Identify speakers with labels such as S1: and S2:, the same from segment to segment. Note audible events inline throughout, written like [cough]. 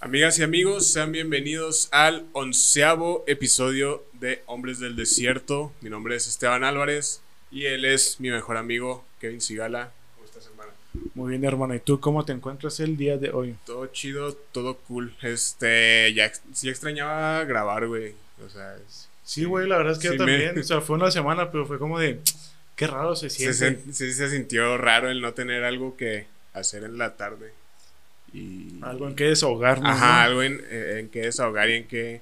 S1: Amigas y amigos, sean bienvenidos al onceavo episodio de Hombres del Desierto. Mi nombre es Esteban Álvarez y él es mi mejor amigo, Kevin Sigala. ¿Cómo estás, hermano?
S2: Muy bien, hermano. ¿Y tú cómo te encuentras el día de hoy?
S1: Todo chido, todo cool. Este, ya sí extrañaba grabar, güey. O sea, es-
S2: Sí, güey, la verdad es que
S1: Sí,
S2: yo
S1: me-
S2: también. O sea, fue una semana, pero fue como de. Qué raro se
S1: se,
S2: siente.
S1: sí se sintió raro el no tener algo que hacer en la tarde. Y...
S2: Algo en que desahogarnos.
S1: Ajá,
S2: ¿no?
S1: algo en, eh, en que desahogar y en que.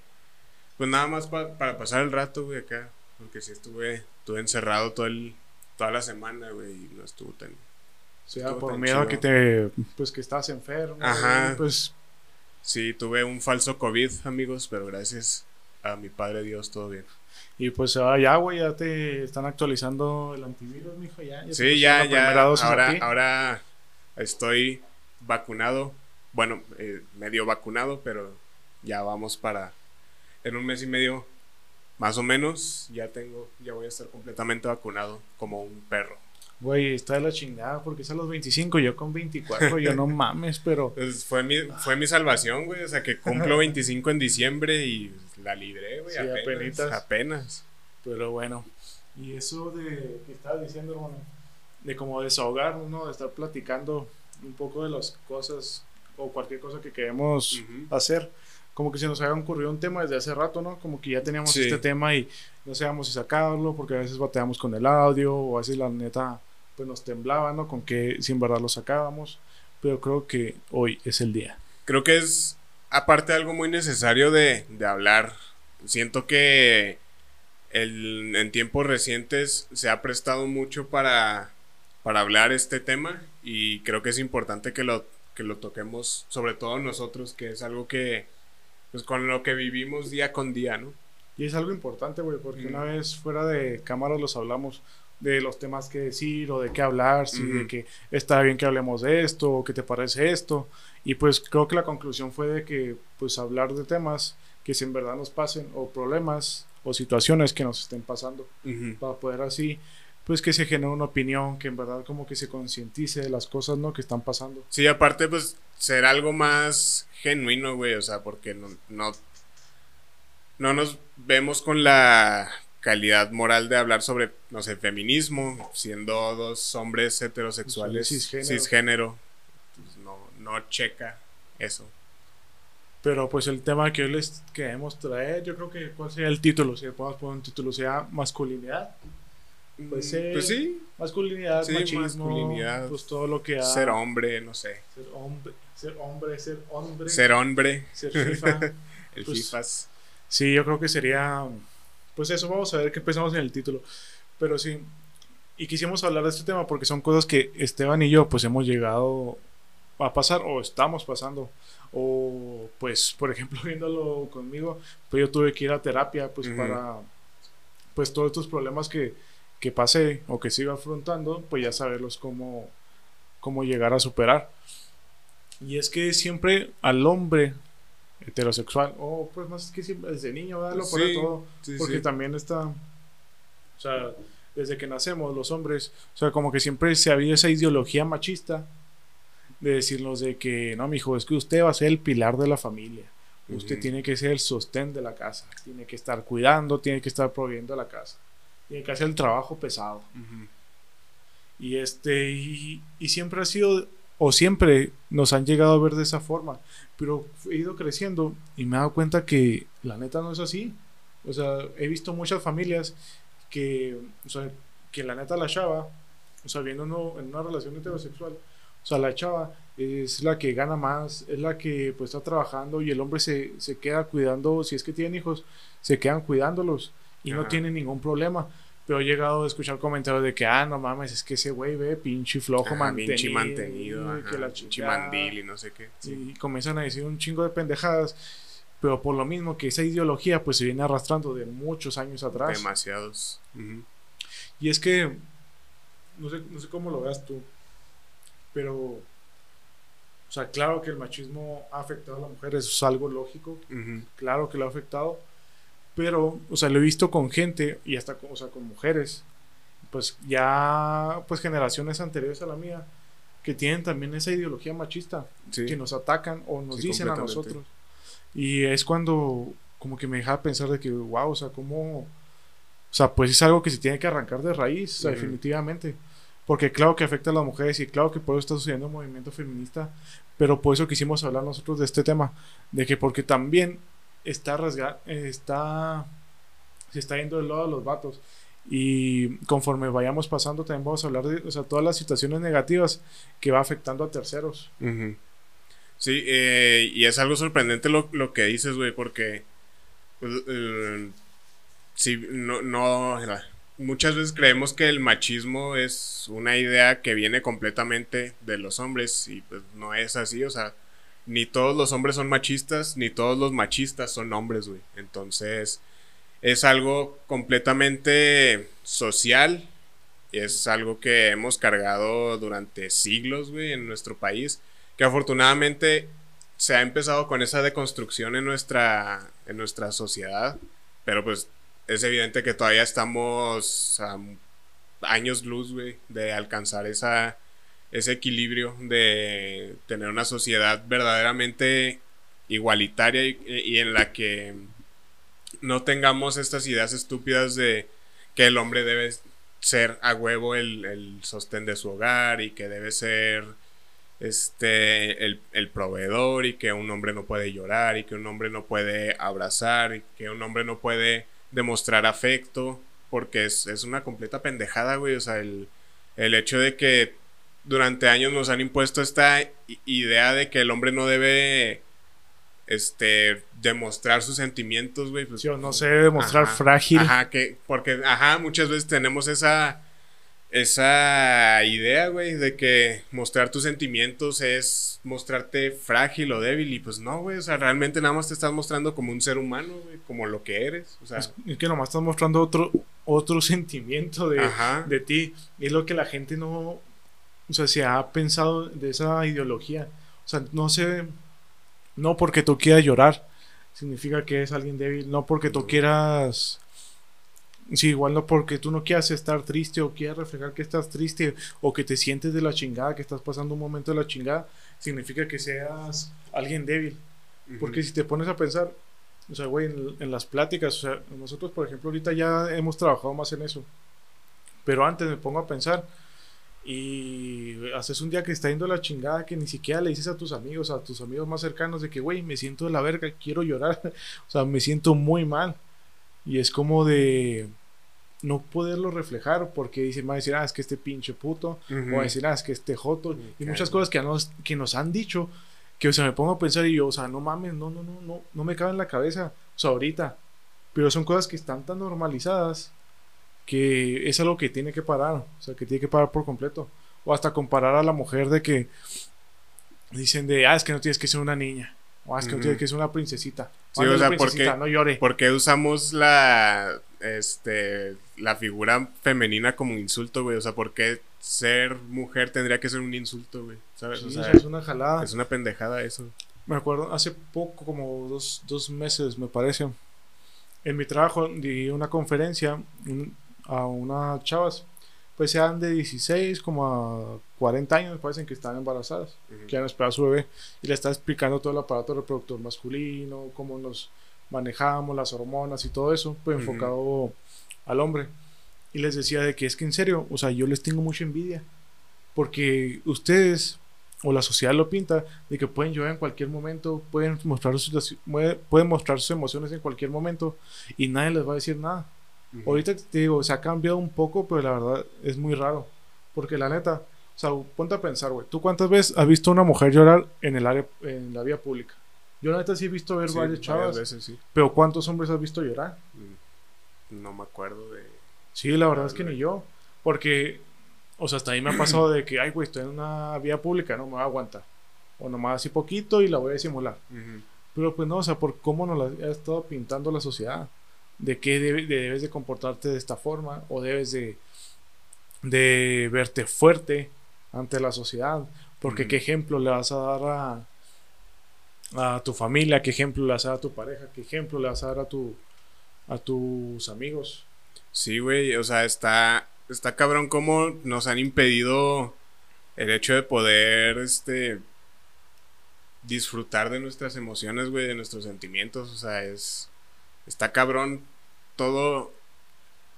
S1: Pues nada más pa- para pasar el rato, güey, acá. Porque sí estuve, estuve encerrado todo el, toda la semana, güey, y no estuvo tan.
S2: O sea,
S1: estuvo
S2: por
S1: tan
S2: miedo a que te. Pues que estás enfermo.
S1: Ajá.
S2: güey, Pues.
S1: Sí, tuve un falso COVID, amigos, pero gracias a mi padre Dios, todo bien.
S2: Y pues ah, ya, güey, ya te están actualizando el antivirus, mijo. Ya, ya
S1: Sí, ya, ya. Ahora, ahora estoy vacunado. Bueno, eh, medio vacunado, pero ya vamos para. En un mes y medio, más o menos, ya tengo, ya voy a estar completamente vacunado, como un perro.
S2: Güey, está de la chingada porque es a los 25, yo con 24, yo no [laughs] mames, pero.
S1: Pues fue mi, fue mi salvación, güey. O sea, que cumplo [laughs] 25 en diciembre y la libré, güey.
S2: Sí,
S1: apenas, apenas.
S2: Pero bueno. Y eso de que estabas diciendo, hermano, de como desahogarnos, ¿no? De estar platicando un poco de las cosas o cualquier cosa que queremos
S1: Ujú.
S2: hacer. Como que se nos había ocurrido un tema desde hace rato, ¿no? Como que ya teníamos
S1: Sí.
S2: este tema y no sabíamos si sacarlo, porque a veces bateamos con el audio, o a veces la neta, pues nos temblaba, ¿no? Con que si en verdad lo sacábamos. Pero creo que hoy es el día.
S1: Creo que es, aparte, algo muy necesario de, de hablar. Siento que el- en tiempos recientes se ha prestado mucho para, para hablar este tema y creo que es importante que lo, que lo toquemos, sobre todo nosotros, que es algo que, pues con lo que vivimos día con día, ¿no?
S2: Y es algo importante, güey, porque
S1: Mm.
S2: una vez fuera de cámara los hablamos de los temas que decir o de qué hablar, si de que está bien que hablemos de esto o qué te parece esto. Y pues creo que la conclusión fue de que pues hablar de temas que si en verdad nos pasen o problemas o situaciones que nos estén pasando para poder así pues que se genere una opinión que en verdad como que se concientice de las cosas no que están pasando.
S1: Sí, aparte, pues, ser algo más genuino, güey, o sea, porque no, no, no nos vemos con la calidad moral de hablar sobre, no sé, feminismo, siendo dos hombres heterosexuales,
S2: Cisgénero.
S1: cisgénero, pues, no, no checa eso.
S2: Pero pues el tema que hoy les queremos traer, yo creo que cuál sería el título, si le podemos poner un título, sea masculinidad. Pues, eh,
S1: pues sí,
S2: Masculinidad,
S1: Sí,
S2: machismo,
S1: masculinidad,
S2: pues todo lo que ha...
S1: ser hombre, no sé,
S2: ser hombre, ser hombre, ser hombre,
S1: ser hombre,
S2: ser FIFA. [laughs]
S1: el
S2: pues,
S1: FIFAs.
S2: sí, yo creo que sería, pues eso, vamos a ver qué pensamos en el título. Pero sí, y quisimos hablar de este tema porque son cosas que Esteban y yo pues hemos llegado a pasar o estamos pasando. O pues, por ejemplo, [laughs] viéndolo conmigo, pues yo tuve que ir a terapia pues para, pues todos estos problemas que, que pasé o que sigo afrontando, pues ya saberlos cómo, cómo llegar a superar. Y es que siempre al hombre heterosexual, o pues más que siempre desde niño, ¿verdad? Lo pone
S1: Sí,
S2: todo,
S1: sí,
S2: porque
S1: sí.
S2: también está, o sea, desde que nacemos los hombres, o sea, como que siempre se ha habido esa ideología machista de decirnos de que, no, mijo, es que usted va a ser el pilar de la familia. Usted tiene que ser el sostén de la casa, tiene que estar cuidando, tiene que estar proveyendo la casa, tiene que hacer el trabajo pesado. Y este, y, y siempre ha sido, o siempre nos han llegado a ver de esa forma. Pero he ido creciendo y me he dado cuenta que la neta no es así. O sea, he visto muchas familias que, o sea, que la neta la chava, o sea, viendo uno en una relación heterosexual, o sea, la chava es la que gana más, es la que pues está trabajando y el hombre se, se queda cuidando, si es que tienen hijos, se quedan cuidándolos y no
S1: Ajá.
S2: tienen ningún problema. Pero he llegado a escuchar comentarios de que, ah, no mames, es que ese güey ve pinche flojo
S1: Ajá,
S2: mantenido.
S1: pinche mantenido,
S2: y que
S1: ajá,
S2: la
S1: pinche
S2: chingada".
S1: mandil y no sé qué. Sí.
S2: Y comienzan a decir un chingo de pendejadas. Pero por lo mismo que esa ideología pues se viene arrastrando de muchos años atrás.
S1: Demasiados.
S2: Y es que, no sé, no sé cómo lo veas tú, pero, o sea, claro que el machismo ha afectado a la mujer, eso es algo lógico, claro que lo ha afectado, pero, o sea, lo he visto con gente y hasta, con, o sea, con mujeres, pues ya, pues generaciones anteriores a la mía, que tienen también esa ideología machista,
S1: Sí.
S2: que nos atacan o nos
S1: Sí,
S2: dicen a nosotros. Y es cuando como que me deja pensar de que, wow, o sea, cómo... O sea, pues es algo que se tiene que arrancar de raíz, o sea,
S1: Ujú.
S2: definitivamente. Porque claro que afecta a las mujeres y claro que por eso está sucediendo el movimiento feminista, pero por eso quisimos hablar nosotros de este tema, de que porque también está rasga, está se está yendo del lado de los vatos y conforme vayamos pasando también vamos a hablar de o sea, todas las situaciones negativas que va afectando a terceros.
S1: Ujú. Sí, eh, y es algo sorprendente lo, lo que dices, güey, porque pues, eh, sí, no, no, muchas veces creemos que el machismo es una idea que viene completamente de los hombres y pues no es así, o sea, ni todos los hombres son machistas, ni todos los machistas son hombres, güey. Entonces, es algo completamente social, es algo que hemos cargado durante siglos, güey, en nuestro país que afortunadamente se ha empezado con esa deconstrucción en nuestra, en nuestra sociedad, pero pues es evidente que todavía estamos a años luz, güey, de alcanzar esa, ese equilibrio, de tener una sociedad verdaderamente igualitaria y, en la que no tengamos estas ideas estúpidas de que el hombre debe ser a huevo el, el sostén de su hogar y que debe ser este el, el, proveedor y que un hombre no puede llorar y que un hombre no puede abrazar y que un hombre no puede demostrar afecto porque es, es una completa pendejada, güey. O sea, el, el, hecho de que durante años nos han impuesto esta idea de que el hombre no debe este demostrar sus sentimientos, güey. Pues,
S2: sí, no se debe demostrar
S1: ajá,
S2: frágil.
S1: Ajá, que porque ajá, muchas veces tenemos esa esa idea, güey, de que mostrar tus sentimientos es mostrarte frágil o débil. Y pues no, güey, o sea, realmente nada más te estás mostrando como un ser humano, güey, como lo que eres. O sea,
S2: es, es que nomás estás mostrando otro, otro [laughs] sentimiento de, de, ti. Y es lo que la gente no, o sea, se ha pensado de esa ideología. O sea, no sé, no porque tú quieras llorar, significa que eres alguien débil. No porque tú quieras Sí, igual no porque tú no quieras estar triste o quieras reflejar que estás triste o que te sientes de la chingada, que estás pasando un momento de la chingada, significa que seas alguien débil. Uh -huh. Porque si te pones a pensar, o sea, güey, en, en, las pláticas, o sea, nosotros, por ejemplo, ahorita ya hemos trabajado más en eso. Pero antes me pongo a pensar y haces un día que está yendo la chingada que ni siquiera le dices a tus amigos, a tus amigos más cercanos de que, güey, me siento de la verga, quiero llorar, [laughs] o sea, me siento muy mal. Y es como de no poderlo reflejar porque dice, va a decir, ah, es que este pinche puto, uh -huh. o va a decir, ah, es que este joto, okay. y muchas cosas que nos, que nos han dicho, que o sea, me pongo a pensar y yo, o sea, no mames, no, no, no, no, no me cabe en la cabeza, o sea, ahorita, pero son cosas que están tan normalizadas que es algo que tiene que parar, o sea, que tiene que parar por completo, o hasta comparar a la mujer de que dicen de, ah, es que no tienes que ser una niña, o ah, es que uh -huh. no tienes que ser una princesita,
S1: Sí, o sea, porque,
S2: no llore.
S1: porque usamos la este la figura femenina como insulto, güey. O sea, porque ser mujer tendría que ser un insulto, güey. ¿Sabes?
S2: Sí,
S1: o sea,
S2: es una jalada.
S1: Es una pendejada eso.
S2: Me acuerdo, hace poco, como dos, dos meses, me parece. En mi trabajo di una conferencia a unas chavas. Pues sean de 16 como a 40 años, me parecen que están embarazadas, uh -huh. que han esperado a su bebé. Y le está explicando todo el aparato reproductor masculino, cómo nos manejamos, las hormonas y todo eso, pues enfocado uh -huh. al hombre. Y les decía de que es que en serio, o sea, yo les tengo mucha envidia. Porque ustedes, o la sociedad lo pinta, de que pueden llorar en cualquier momento, pueden mostrar, sus, pueden mostrar sus emociones en cualquier momento y nadie les va a decir nada. Uh -huh. Ahorita te digo, se ha cambiado un poco, pero la verdad es muy raro. Porque la neta, o sea, ponte a pensar, güey, ¿tú cuántas veces has visto a una mujer llorar en el área, en la vía pública? Yo la neta sí he visto ver
S1: sí,
S2: varias chavas.
S1: Varias veces, sí.
S2: Pero ¿cuántos hombres has visto llorar?
S1: No me acuerdo de...
S2: Sí, la verdad es que ni yo. Porque, o sea, hasta ahí me ha pasado de que, ay, güey, estoy en una vía pública, no me voy a aguantar. O nomás así poquito y la voy a disimular. Uh -huh. Pero pues no, o sea, por cómo nos la ha estado pintando la sociedad. De que debe, de, debes de comportarte de esta forma o debes de, de verte fuerte ante la sociedad. Porque qué ejemplo le vas a dar a, a tu familia, qué ejemplo le vas a dar a tu pareja, qué ejemplo le vas a dar a, tu, a tus amigos.
S1: Sí, güey, o sea, está, está cabrón cómo nos han impedido el hecho de poder, este, disfrutar de nuestras emociones, güey, de nuestros sentimientos, o sea, es, está cabrón todo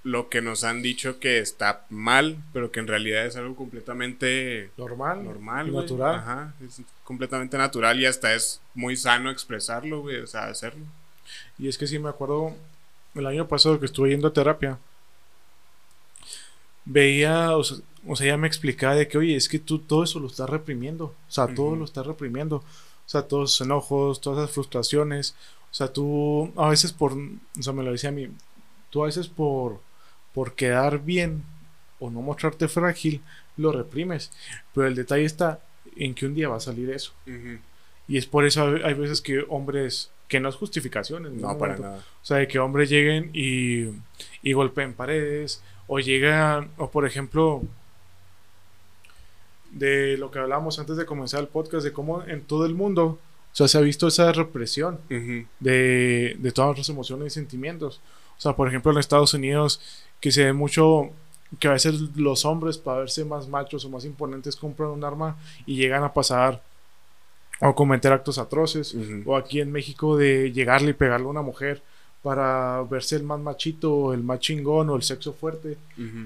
S1: lo que nos han dicho que está mal, pero que en realidad es algo completamente
S2: normal,
S1: normal,
S2: natural.
S1: Ajá, es completamente natural y hasta es muy sano expresarlo, güey, o sea, hacerlo.
S2: Y es que sí me acuerdo el año pasado que estuve yendo a terapia. Veía, o sea, o sea, ella me explicaba de que, oye, es que tú todo eso lo estás reprimiendo. O sea, todo lo estás reprimiendo. O sea, todos esos enojos, todas esas frustraciones. O sea, tú a veces por, o sea, me lo decía a mí, tú a veces por, por quedar bien o no mostrarte frágil, lo reprimes. Pero el detalle está en que un día va a salir eso. Y es por eso hay, veces que hombres, que no es justificaciones,
S1: no, para nada.
S2: O sea, de que hombres lleguen y, y golpeen paredes, o llegan, o por ejemplo, de lo que hablábamos antes de comenzar el podcast, de cómo en todo el mundo, sea, se ha visto esa represión de, de todas las emociones y sentimientos. O sea, por ejemplo, en Estados Unidos, que se ve mucho que a veces los hombres, para verse más machos o más imponentes, compran un arma y llegan a pasar o cometer actos atroces. O aquí en México de llegarle y pegarle a una mujer para verse el más machito, o el más chingón o el sexo fuerte.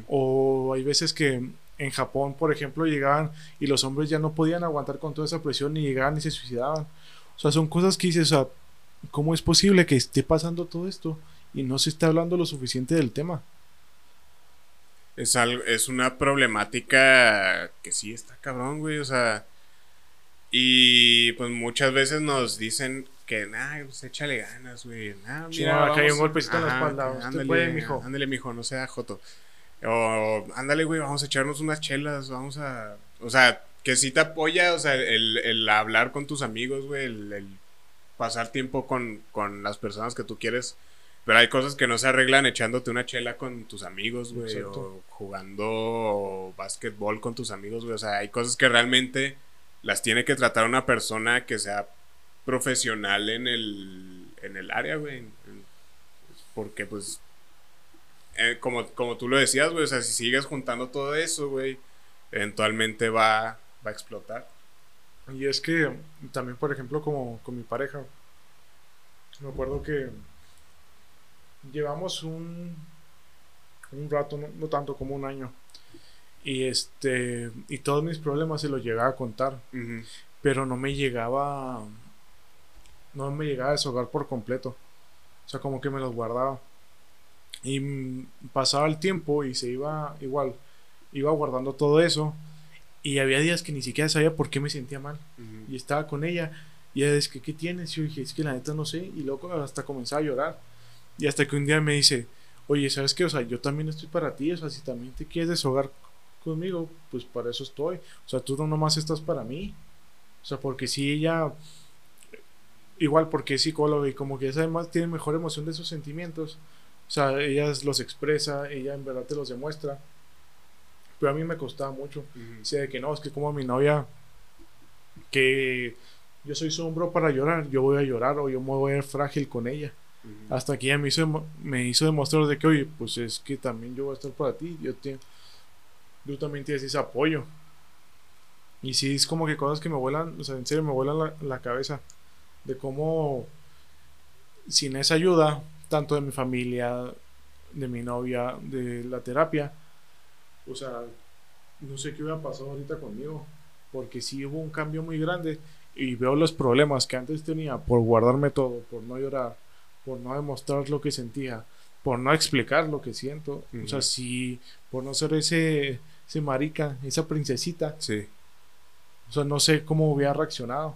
S2: O hay veces que en Japón, por ejemplo, llegaban y los hombres ya no podían aguantar con toda esa presión y llegaban y se suicidaban. O sea, son cosas que dices, o sea, ¿cómo es posible que esté pasando todo esto y no se esté hablando lo suficiente del tema?
S1: Es, algo, es una problemática que sí está cabrón, güey, o sea, y pues muchas veces nos dicen que, nah, pues échale ganas, güey, nah,
S2: mira, acá hay un golpecito en la espalda, ándale, puede, mijo.
S1: Ándale, mijo, no sea joto. O, ándale, güey, vamos a echarnos unas chelas, vamos a... O sea, que sí te apoya, o sea, el, el hablar con tus amigos, güey, el, pasar tiempo con, con, las personas que tú quieres. Pero hay cosas que no se arreglan echándote una chela con tus amigos, güey, o jugando básquetbol con tus amigos, güey. O sea, hay cosas que realmente las tiene que tratar una persona que sea profesional en el, en el área, güey. Porque, pues, eh, como, como tú lo decías, güey, o sea, si sigues juntando todo eso, güey, eventualmente va, va a explotar.
S2: Y es que también, por ejemplo, como con mi pareja, me acuerdo que llevamos un, un rato, no, tanto como un año, y este, y todos mis problemas se los llegaba a contar, pero no me llegaba, no me llegaba a deshogar por completo, o sea, como que me los guardaba. Y pasaba el tiempo y se iba igual, iba guardando todo eso. Y había días que ni siquiera sabía por qué me sentía mal. Y estaba con ella. Y ella es que, ¿qué tienes? Y yo dije, es que la neta no sé. Y luego hasta comenzaba a llorar. Y hasta que un día me dice, oye, ¿sabes qué? O sea, yo también estoy para ti. O sea, si también te quieres deshogar conmigo, pues para eso estoy. O sea, tú no nomás estás para mí. O sea, porque si ella, igual porque es psicóloga y como que ella además tiene mejor emoción de sus sentimientos, o sea, ella los expresa, ella en verdad te los demuestra. Pero a mí me costaba mucho. Sea, que no, es que como mi novia, que yo soy su hombro para llorar, yo voy a llorar o yo me voy a ver frágil con ella. Hasta que ella me hizo, me hizo demostrar de que, oye, pues es que también yo voy a estar para ti. Yo te, tú también tienes ese apoyo. Y sí, es como que cosas que me vuelan, o sea, en serio me vuelan la, la cabeza. De cómo sin esa ayuda, tanto de mi familia, de mi novia, de la terapia. O sea, no sé qué hubiera pasado ahorita conmigo, porque sí hubo un cambio muy grande y veo los problemas que antes tenía por guardarme todo, por no llorar, por no demostrar lo que sentía, por no explicar lo que siento. O sea, sí, por no ser ese, ese marica, esa princesita.
S1: Sí.
S2: O sea, no sé cómo hubiera reaccionado.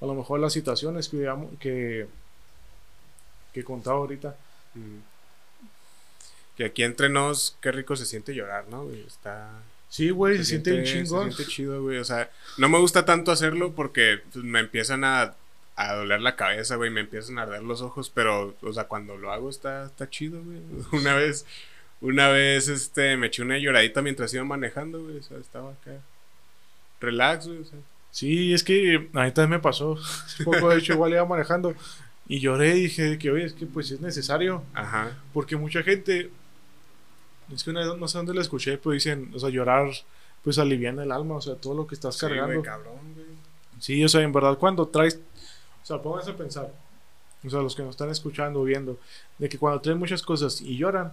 S2: A lo mejor las situaciones que, que que contaba ahorita.
S1: Que aquí entre nos, qué rico se siente llorar, ¿no? Está.
S2: Sí, güey, se, siente un chingón.
S1: Se siente chido, güey. O sea, no me gusta tanto hacerlo porque pues, me empiezan a, a doler la cabeza, güey. Me empiezan a arder los ojos. Pero, o sea, cuando lo hago está, está chido, güey. [laughs] Una vez, una vez, este, me eché una lloradita mientras iba manejando, güey. O sea, estaba acá. Relax, güey. O sea.
S2: Sí, es que a mí también me pasó. [laughs] Hace poco, de hecho, igual iba manejando. Y lloré y dije que, oye, es que pues es necesario.
S1: Ajá.
S2: Porque mucha gente, es que una vez no sé dónde la escuché, pero dicen, o sea, llorar pues aliviana el alma, o sea, todo lo que estás
S1: Sí,
S2: cargando.
S1: güey, cabrón, güey.
S2: Sí, o sea, en verdad cuando traes, o sea, pónganse a pensar, o sea, los que nos están escuchando o viendo, de que cuando traen muchas cosas y lloran,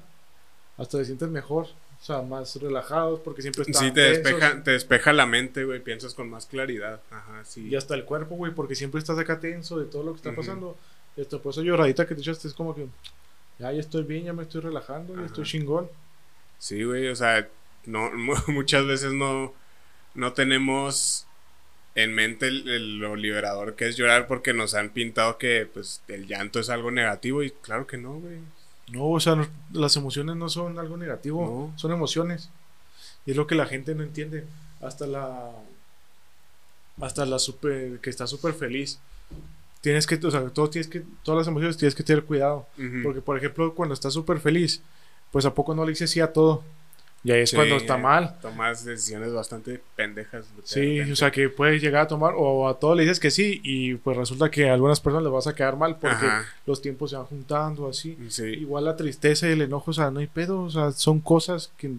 S2: hasta te sientes mejor, o sea, más relajados porque siempre están
S1: Sí, te
S2: tensos.
S1: despeja, te despeja la mente, güey. Piensas con más claridad. Ajá, sí.
S2: Y hasta el cuerpo, güey, porque siempre estás acá tenso de todo lo que está pasando. Hasta por esa lloradita que te echaste es como que, ya, ya estoy bien, ya me estoy relajando, ya estoy chingón.
S1: Sí, güey, o sea, no, mu- [laughs] muchas veces no, no tenemos en mente el- el- lo liberador que es llorar porque nos han pintado que pues el llanto es algo negativo y claro que no, güey.
S2: No, o sea, no- las emociones no son algo negativo,
S1: No.
S2: son emociones. Y es lo que la gente no entiende. Hasta la. Hasta la super. que está súper feliz. Tienes que, o sea, todo tienes que, todas las emociones tienes que tener cuidado. Porque, por ejemplo, cuando estás súper feliz, pues a poco no le dices sí a todo. Y ahí es
S1: Sí,
S2: cuando está mal.
S1: Tomas decisiones bastante pendejas. de
S2: Sí, o sea, que puedes llegar a tomar, o a todo le dices que sí, y pues resulta que a algunas personas les vas a quedar mal porque
S1: Ajá.
S2: los tiempos se van juntando, así.
S1: Sí,
S2: Igual la tristeza y el enojo, o sea, no hay pedo, o sea, son cosas que,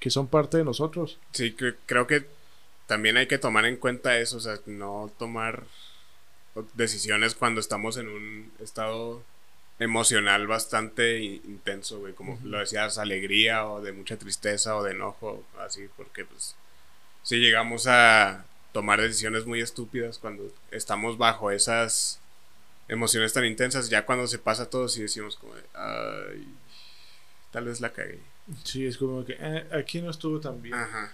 S2: que son parte de nosotros.
S1: sí, cre- creo que también hay que tomar en cuenta eso, o sea, no tomar decisiones cuando estamos en un estado emocional bastante intenso, güey, como lo decías, alegría o de mucha tristeza o de enojo, así, porque pues si llegamos a tomar decisiones muy estúpidas cuando estamos bajo esas emociones tan intensas, ya cuando se pasa todo sí decimos como, de, ay, tal vez la cagué.
S2: Sí, es como que eh, aquí no estuvo tan bien.
S1: Ajá.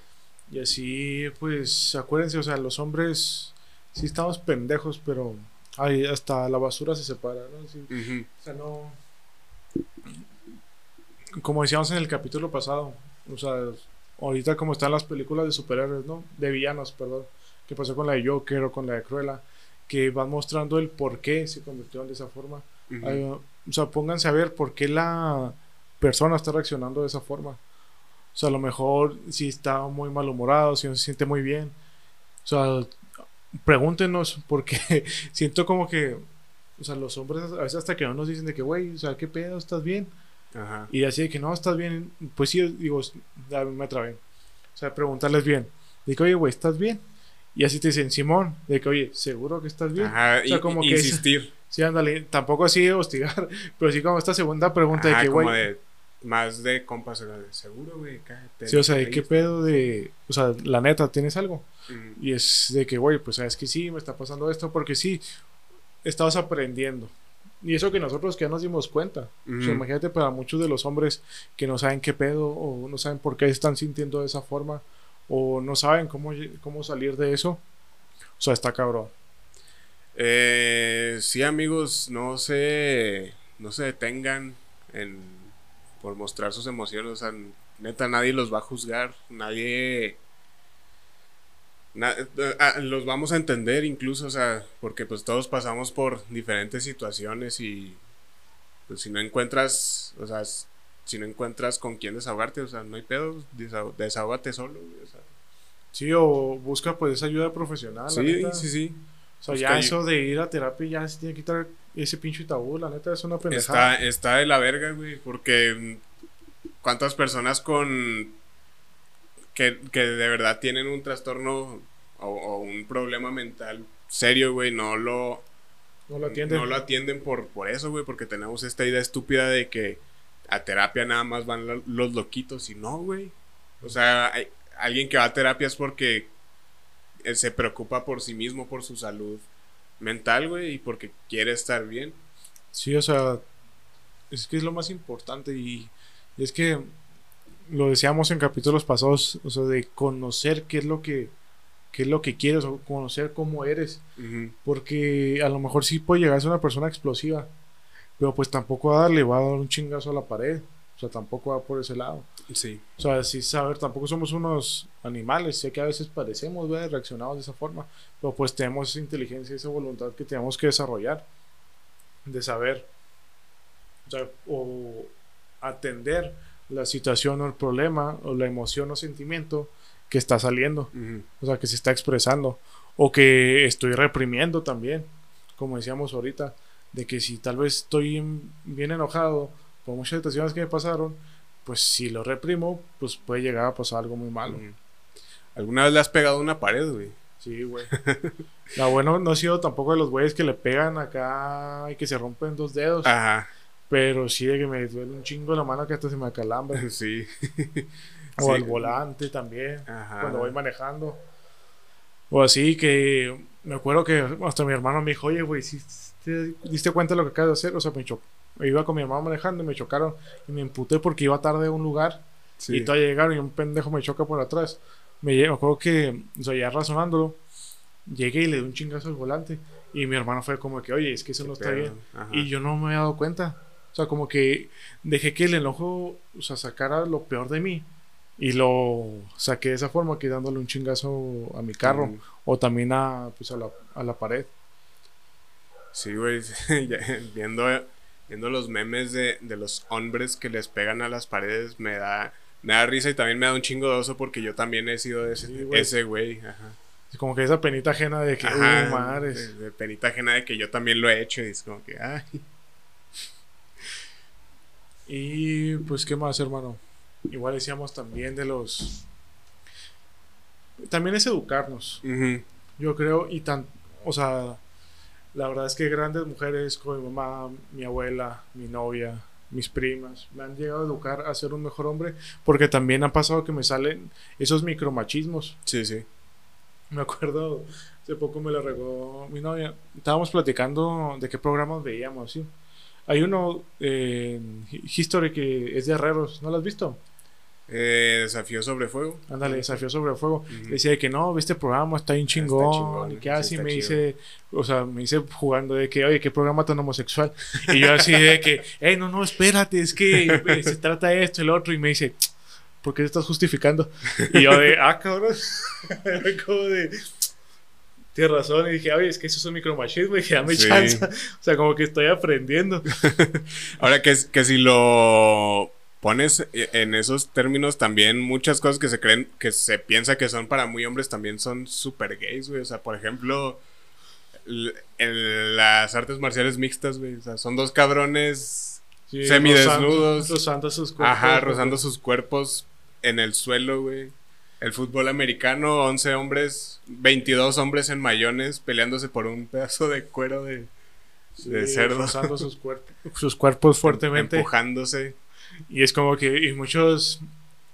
S2: Y así, pues, acuérdense, o sea, los hombres sí estamos pendejos, pero ay, hasta la basura se separa, ¿no? Sí. O sea, no. Como decíamos en el capítulo pasado, o sea, ahorita como están las películas de superhéroes, ¿no? De villanos, perdón. Que pasó con la de Joker o con la de Cruella, que van mostrando el por qué se convirtieron de esa forma. O sea, pónganse a ver por qué la persona está reaccionando de esa forma. O sea, a lo mejor si está muy malhumorado, si no se siente muy bien. O sea, pregúntenos, porque [laughs] siento como que, o sea, los hombres a veces hasta que no nos dicen de que, güey, o sea, ¿qué pedo? ¿Estás bien?
S1: Ajá.
S2: Y así de que no, estás bien. Pues sí, digo, ya me trabé. O sea, preguntarles bien. De que, oye, güey, ¿estás bien? Y así te dicen, Simón, de que, oye, ¿seguro que estás bien?
S1: Ajá,
S2: O sea, como
S1: y-
S2: que es-
S1: insistir. [laughs]
S2: Sí, ándale, tampoco así de hostigar, [laughs] pero sí como esta segunda pregunta
S1: Ajá,
S2: de que, güey,
S1: más de compas, sea, de seguro, güey, cállate.
S2: sí, o sea, ¿de qué pedo de, o sea, la neta, ¿tienes algo?
S1: Ujú.
S2: Y es de que, güey, pues sabes que sí, me está pasando esto, porque sí, estabas aprendiendo. Y eso que nosotros que ya nos dimos cuenta. O sea,
S1: Ujú.
S2: imagínate para muchos de los hombres que no saben qué pedo, o no saben por qué están sintiendo de esa forma, o no saben cómo, cómo salir de eso. O sea, está cabrón.
S1: Eh, sí, amigos, no se, no se detengan en, por mostrar sus emociones. O sea, neta, nadie los va a juzgar. Nadie. na- los vamos a entender incluso, o sea, porque pues todos pasamos por diferentes situaciones y pues si no encuentras, o sea, si no encuentras con quién desahogarte, o sea, no hay pedo, desahó- desahógate solo, o sea.
S2: Sí, o busca pues esa ayuda profesional.
S1: sí, sí, sí.
S2: O sea,
S1: Busca
S2: ya eso de ir a terapia ya se tiene que quitar ese pinche tabú, la neta es una pendejada.
S1: Está, está de la verga, güey, porque mm, cuántas personas con que, que de verdad tienen un trastorno o, o un problema mental serio, güey, no lo
S2: no lo atienden.
S1: no lo atienden por, por eso, güey, porque tenemos esta idea estúpida de que a terapia nada más van lo- los loquitos y no, güey. O sea, hay- alguien que va a terapia es porque eh, se preocupa por sí mismo, por su salud mental, güey, y porque quiere estar bien.
S2: Sí, o sea, es que es lo más importante y, y es que lo decíamos en capítulos pasados, o sea, de conocer qué es lo que qué es lo que quieres o conocer cómo eres, porque a lo mejor sí puede llegar a ser una persona explosiva, pero pues tampoco va a darle, va a dar un chingazo a la pared, o sea, tampoco va por ese lado.
S1: Sí.
S2: O sea, sí saber, tampoco somos unos animales, sé que a veces parecemos, ¿verdad? reaccionamos de esa forma, pero pues tenemos esa inteligencia, esa voluntad que tenemos que desarrollar, de saber, o sea, o atender la situación o el problema, o la emoción o sentimiento que está saliendo, o sea, que se está expresando, o que estoy reprimiendo también, como decíamos ahorita, de que si tal vez estoy bien enojado por muchas situaciones que me pasaron, pues si lo reprimo, pues puede llegar a pasar algo muy malo.
S1: ¿Alguna vez le has pegado una pared, güey?
S2: Sí, güey. [laughs] La bueno no ha sido tampoco de los güeyes que le pegan acá y que se rompen dos dedos.
S1: Ajá.
S2: Pero sí de que me duele un chingo la mano que hasta se me acalambra. [laughs]
S1: Sí. [laughs]
S2: O
S1: Sí.
S2: al volante también.
S1: Ajá.
S2: Cuando voy manejando. O así que me acuerdo que hasta mi hermano me dijo, oye, güey, si te diste cuenta de lo que acabas de hacer? O sea, me chocó. Iba con mi hermano manejando y me chocaron y me emputé porque iba tarde a un lugar
S1: Sí.
S2: y todavía llegaron y un pendejo me choca por atrás. Me, me acuerdo que, o sea, ya razonándolo, llegué y le di un chingazo al volante. Y mi hermano fue como que, oye, es que eso no está bien.
S1: ajá.
S2: Y yo no me había dado cuenta. O sea, como que dejé que el enojo, o sea, sacara lo peor de mí. Y lo saqué de esa forma, que dándole un chingazo a mi carro.
S1: Mm.
S2: O también a, pues, a, la, a la pared.
S1: Sí, güey. [laughs] viendo, viendo los memes de, de los hombres que les pegan a las paredes, me da, me da risa y también me da un chingo de oso porque yo también he sido ese
S2: Sí, güey.
S1: ese güey. Ajá.
S2: Es como que esa penita ajena de que,
S1: Ajá,
S2: uh, madres.
S1: de, de penita ajena de que yo también lo he hecho y es como que, ay.
S2: Y pues, ¿qué más, hermano? Igual decíamos también de los. También es educarnos. Yo creo, y tan. O sea, la verdad es que grandes mujeres como mi mamá, mi abuela, mi novia, mis primas, me han llegado a educar a ser un mejor hombre. Porque también ha pasado que me salen esos micromachismos.
S1: Sí, sí.
S2: Me acuerdo, hace poco me lo regó mi novia. Estábamos platicando de qué programas veíamos, ¿sí? Hay uno eh, en History que es de herreros, ¿no lo has visto?
S1: Eh, desafío sobre fuego.
S2: Ándale, desafío sobre el fuego. Decía de que no, ve este programa, está bien chingón.
S1: chingón,
S2: y que
S1: sí,
S2: así
S1: está
S2: me dice, o sea, me dice jugando de que, oye, qué programa tan homosexual. Y yo así de que, hey, no, no, espérate, es que eh, se trata de esto lo otro. Y me dice, ¿por qué te estás justificando? Y yo de, ah, cabrón. [laughs] como de, tienes razón. Y dije, oye, es que eso es un micromachismo. Y dije, dame
S1: Sí.
S2: chance. O sea, como que estoy aprendiendo. [laughs]
S1: Ahora que, que si lo pones en esos términos también muchas cosas que se creen que se piensa que son para muy hombres también son super gays, güey. O sea, por ejemplo, en las artes marciales mixtas, güey. O sea, son dos cabrones,
S2: Sí,
S1: Semidesnudos.
S2: Rozando, rozando sus cuerpos.
S1: ajá, rozando sus cuerpos en el suelo, güey. El fútbol americano, 11 hombres, 22 hombres en mayones peleándose por un pedazo de cuero de,
S2: Sí,
S1: de cerdo.
S2: rozando sus, cuerpos [laughs] sus cuerpos fuertemente.
S1: empujándose.
S2: Y es como que, y muchos,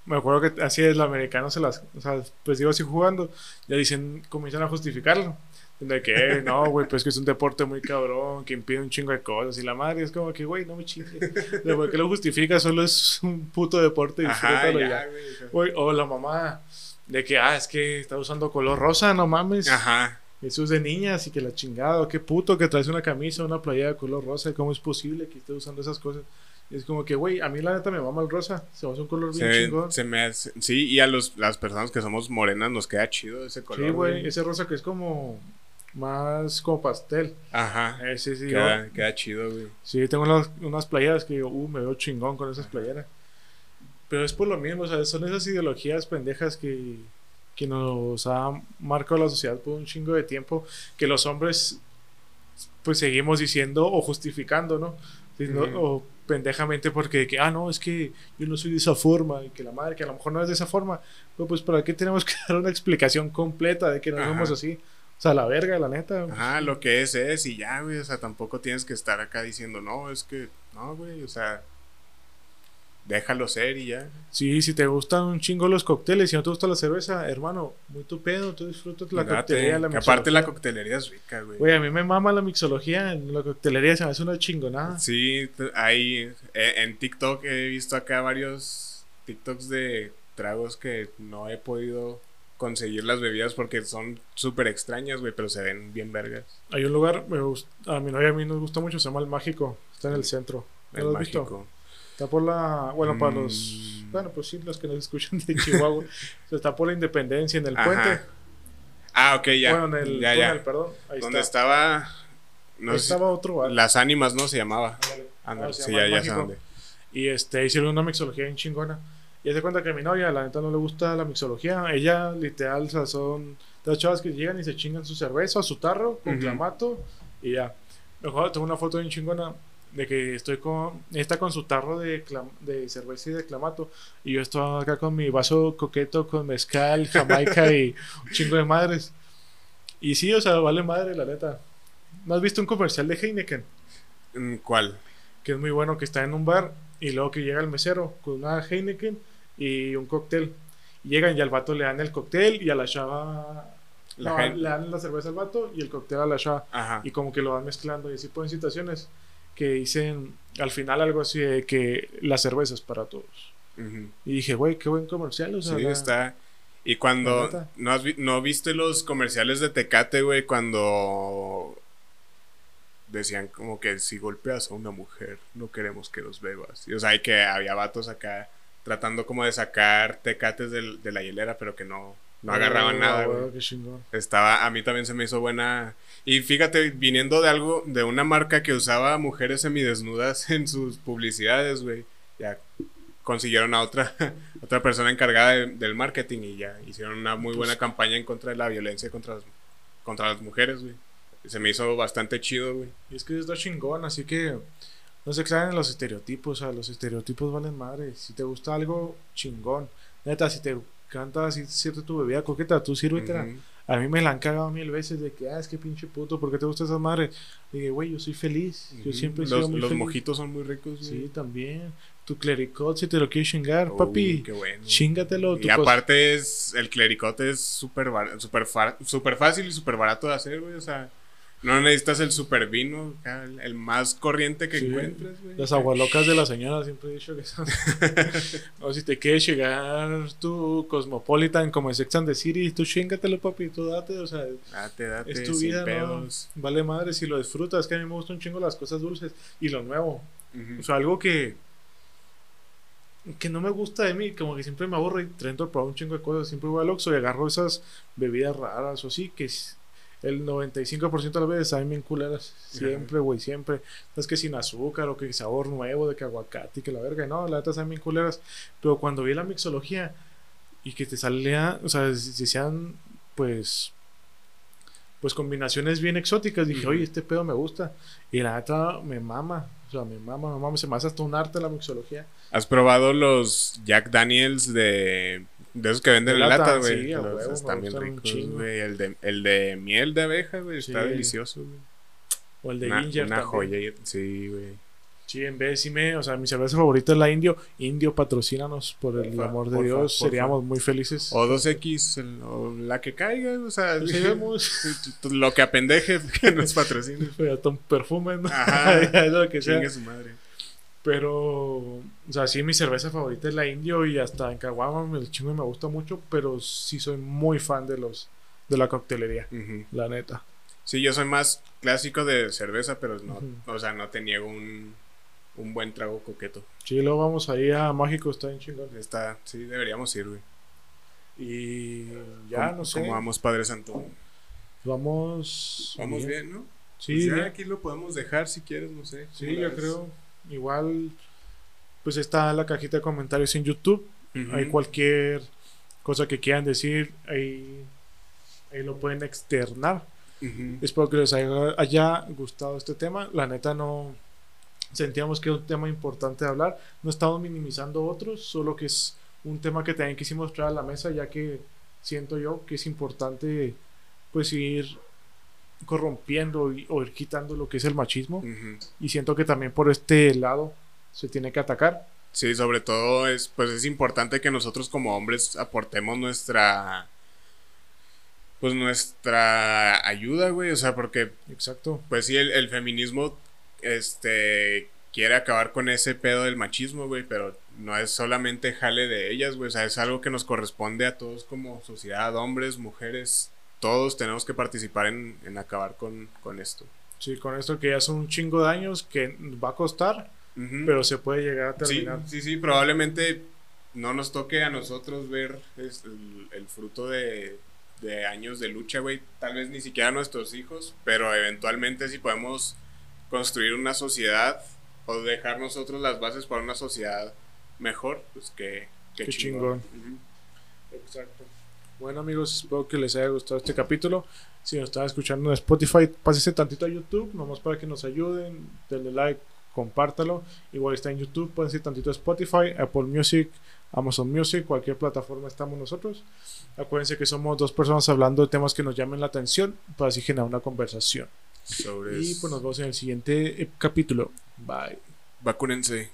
S2: me acuerdo que así es, el americano se las, o sea, pues digo así jugando, ya dicen, comienzan a justificarlo. De que, eh, no, güey, pues que es un deporte muy cabrón, que impide un chingo de cosas. Y la madre es como que, güey, no me chingues. Por qué lo justifica, solo es un puto deporte,
S1: Ajá,
S2: disfrútalo
S1: ya,
S2: ya.
S1: güey. o
S2: la mamá, de que, ah, es que está usando color rosa, no mames.
S1: Ajá.
S2: Eso es de niñas y que la chingada, qué puto que traes una camisa, una playera de color rosa, ¿cómo es posible que estés usando esas cosas? Y es como que, güey, a mí la neta me mama el rosa, se me hace un color bien chingón.
S1: se me hace- sí, y a los, las personas que somos morenas nos queda chido ese color.
S2: Sí, güey, ese rosa que es como más como pastel.
S1: Ajá.
S2: Ese sí,
S1: Queda,
S2: yo-
S1: queda chido, güey.
S2: sí, tengo unas, unas playeras que digo, uh, me veo chingón con esas playeras. Pero es por lo mismo, o sea, son esas ideologías pendejas que, que nos ha marcado la sociedad por un chingo de tiempo, que los hombres pues seguimos diciendo o justificando, ¿no? Sí. O pendejamente porque, que, ah, no, es que yo no soy de esa forma y que la madre, que a lo mejor no es de esa forma. Pero pues, ¿para qué tenemos que [laughs] dar una explicación completa de que no
S1: Ajá.
S2: somos así? O sea, la verga, la neta.
S1: Ajá, lo que es es y ya, güey. O sea, tampoco tienes que estar acá diciendo, no, es que, no, güey. O sea, déjalo ser y ya.
S2: Sí, si te gustan un chingo los cócteles y no te gusta la cerveza, hermano, muy tu pedo, tú disfrutas la
S1: Date,
S2: coctelería, la
S1: que aparte la coctelería es rica, güey.
S2: Güey, a mí me mama la mixología, la coctelería se me hace una chingonada.
S1: Sí, hay eh, en TikTok he visto acá varios TikToks de tragos que no he podido conseguir las bebidas porque son súper extrañas, güey, pero se ven bien vergas.
S2: Hay un lugar, me gust- a mi novia y a mí nos gusta mucho, se llama El Mágico, está en el centro. ¿No
S1: El
S2: lo has visto?
S1: mágico.
S2: Por la, bueno, para los,
S1: Mm.
S2: bueno, pues sí, los que nos escuchan de Chihuahua, [laughs] está por la Independencia, en el
S1: Ajá.
S2: puente,
S1: Ah, ok, ya.
S2: bueno, en el
S1: ya, ya.
S2: perdón, ahí
S1: Donde
S2: está.
S1: estaba. No
S2: Ahí
S1: sé
S2: estaba otro bar.
S1: Las ánimas, ¿no? Se llamaba.
S2: Ándale.
S1: Ándale,
S2: Ah, se
S1: sí,
S2: llama
S1: ya, ya dónde.
S2: Y este, hicieron una mixología bien chingona. Y se cuenta que a mi novia, la neta, no le gusta la mixología. Ella, literal, o sea, son las chavas que llegan y se chingan su cerveza, su tarro, con clamato, y ya. Mejor tengo una foto bien chingona. De que estoy con, está con su tarro de, clam- de cerveza y de clamato, y yo estoy acá con mi vaso coqueto con mezcal, jamaica y un chingo de madres. Y sí, o sea, vale madre, la neta. ¿No has visto un comercial de Heineken?
S1: Mm, ¿Cuál?
S2: Que es muy bueno, que está en un bar y luego que llega el mesero con una Heineken y un cóctel. Y llegan y al vato le dan el cóctel y a la chava...
S1: La
S2: no, le dan la cerveza al vato y el cóctel a la chava.
S1: Ajá.
S2: Y como que lo van mezclando y así pueden situaciones que dicen al final algo así de que la cerveza es para todos. Y dije, güey, qué buen comercial. O sea,
S1: Sí,
S2: la-
S1: está. Y cuando. ¿no, has vi- ¿No viste los comerciales de Tecate, güey? Cuando. Decían como que si golpeas a una mujer, no queremos que los bebas. Y, o sea, y que había vatos acá tratando como de sacar tecates de la hielera, pero que no, no agarraban nada,
S2: güey.
S1: Estaba, a mí también se me hizo buena. Y fíjate, viniendo de algo, de una marca que usaba mujeres semidesnudas [laughs] en sus publicidades, güey. Ya consiguieron a otra, [laughs] otra persona encargada de- del marketing y ya hicieron una muy buena
S2: Pues-
S1: campaña en contra de la violencia contra las, contra las mujeres, güey. Se me hizo bastante chido, güey.
S2: Y es que está chingón, así que no se claven en los estereotipos. O sea, los estereotipos valen madre. Si te gusta algo, chingón. Neta, si te encanta así cierta tu bebida coqueta, tú sírvetela. A mí me la han cagado mil veces de que, ah, es que pinche puto, ¿por qué te gusta esa madre? Dije, güey, yo soy feliz. Yo
S1: Ujú.
S2: siempre he sido
S1: los,
S2: muy
S1: los
S2: feliz.
S1: mojitos son muy ricos, güey.
S2: Sí, también. Tu clericot, si te lo quieres chingar, papi.
S1: qué bueno.
S2: Chingatelo.
S1: Y aparte es el clericote es súper fa- súper fácil y súper barato de hacer, güey. O sea, no necesitas el super vino, el, el más corriente que
S2: Sí.
S1: encuentres, güey.
S2: Las agualocas de la señora siempre he dicho que son. [laughs] o si te quieres llegar tu Cosmopolitan como en Sex and the City, tú chingatelo, papi, tú date, o sea,
S1: Date, date,
S2: es tu vida, ¿no? Vale madre si lo disfrutas, que a mí me gustan un chingo las cosas dulces y lo nuevo. O sea, algo que. que no me gusta de mí, como que siempre me aburro y trento a probar un chingo de cosas. Siempre voy al Oxxo y agarro esas bebidas raras o así, que es- el 95% de las veces saben bien culeras. Siempre, güey, siempre. Es que sin azúcar o que sabor nuevo, de que aguacate y que la verga. No, la neta saben bien culeras. Pero cuando vi la mixología y que te salía, o sea, sean, pues. Pues combinaciones bien exóticas, dije, oye, este pedo me gusta. Y la neta me mama, o sea, me mama, me mama, se me hace hasta un arte la mixología.
S1: ¿Has probado los Jack Daniels de, de esos que venden
S2: De
S1: en
S2: lata,
S1: güey?
S2: sí,
S1: están bien ricos, güey. El de, el de miel de abeja, güey, está delicioso, güey.
S2: O el de
S1: Una,
S2: Ginger
S1: una
S2: también.
S1: joya, sí, güey.
S2: Sí, en vez, sí me, o sea, mi cerveza favorita es la Indio. Indio, patrocínanos por el
S1: Porfa,
S2: amor de
S1: porfa,
S2: Dios.
S1: porfa.
S2: Seríamos muy felices.
S1: O 2X, el- o la que caiga, o sea,
S2: Sí, [laughs] vemos.
S1: lo que apendeje [laughs] que nos patrocine. [laughs]
S2: Hasta un perfume, ¿no?
S1: Ajá.
S2: Es lo que sea.
S1: Su madre.
S2: Pero, o sea, sí, mi cerveza favorita es la Indio y hasta en Caguama el chingo me gusta mucho, pero sí soy muy fan de los de la coctelería, la neta.
S1: Sí, yo soy más clásico de cerveza, pero no, o sea, no te niego un, un buen trago coqueto.
S2: Sí, luego vamos ahí a Mágico, está bien chingón.
S1: Está, sí, deberíamos ir, güey.
S2: Y ya, no sé.
S1: Como vamos, Padre Santo.
S2: Vamos.
S1: Vamos bien, ¿no?
S2: Sí,
S1: Pues ya aquí lo podemos dejar si quieres, no sé.
S2: Sí,
S1: ¿cómo
S2: yo creo. Igual, pues está la cajita de comentarios en YouTube. Hay cualquier cosa que quieran decir, ahí, ahí lo pueden externar.
S1: Ujú.
S2: Espero que les haya, haya gustado este tema. La neta no sentíamos que es un tema importante de hablar. No estamos minimizando otros, solo que es un tema que también quisimos traer a la mesa, ya que siento yo que es importante pues ir corrompiendo y- o ir quitando lo que es el machismo. Y siento que también por este lado se tiene que atacar.
S1: Sí, sobre todo es, pues es importante que nosotros como hombres aportemos nuestra, pues nuestra ayuda, güey, o sea, porque
S2: Exacto.
S1: Pues sí, el, el feminismo este quiere acabar con ese pedo del machismo, güey, pero no es solamente jale de ellas, güey, o sea, es algo que nos corresponde a todos como sociedad, hombres, mujeres, todos tenemos que participar en, en acabar con, con esto.
S2: Sí, con esto que ya son un chingo de años que va a costar, pero se puede llegar a
S1: sí,
S2: terminar.
S1: sí, sí, probablemente no nos toque a nosotros ver el, el fruto de, de años de lucha, güey, tal vez ni siquiera a nuestros hijos, pero eventualmente si podemos construir una sociedad o dejar nosotros las bases para una sociedad mejor, pues que, que
S2: Qué
S1: chingón.
S2: Exacto. Bueno amigos, espero que les haya gustado este capítulo. Si nos están escuchando en Spotify, pásense tantito a YouTube, nomás para que nos ayuden. Denle like, compártalo. Igual está en YouTube, pueden ser tantito Spotify, Apple Music, Amazon Music, cualquier plataforma estamos nosotros. Acuérdense que somos dos personas hablando de temas que nos llamen la atención para así generar una conversación.
S1: Sobre
S2: Y pues nos vemos en el siguiente eh, capítulo. Bye.
S1: Vacúnense.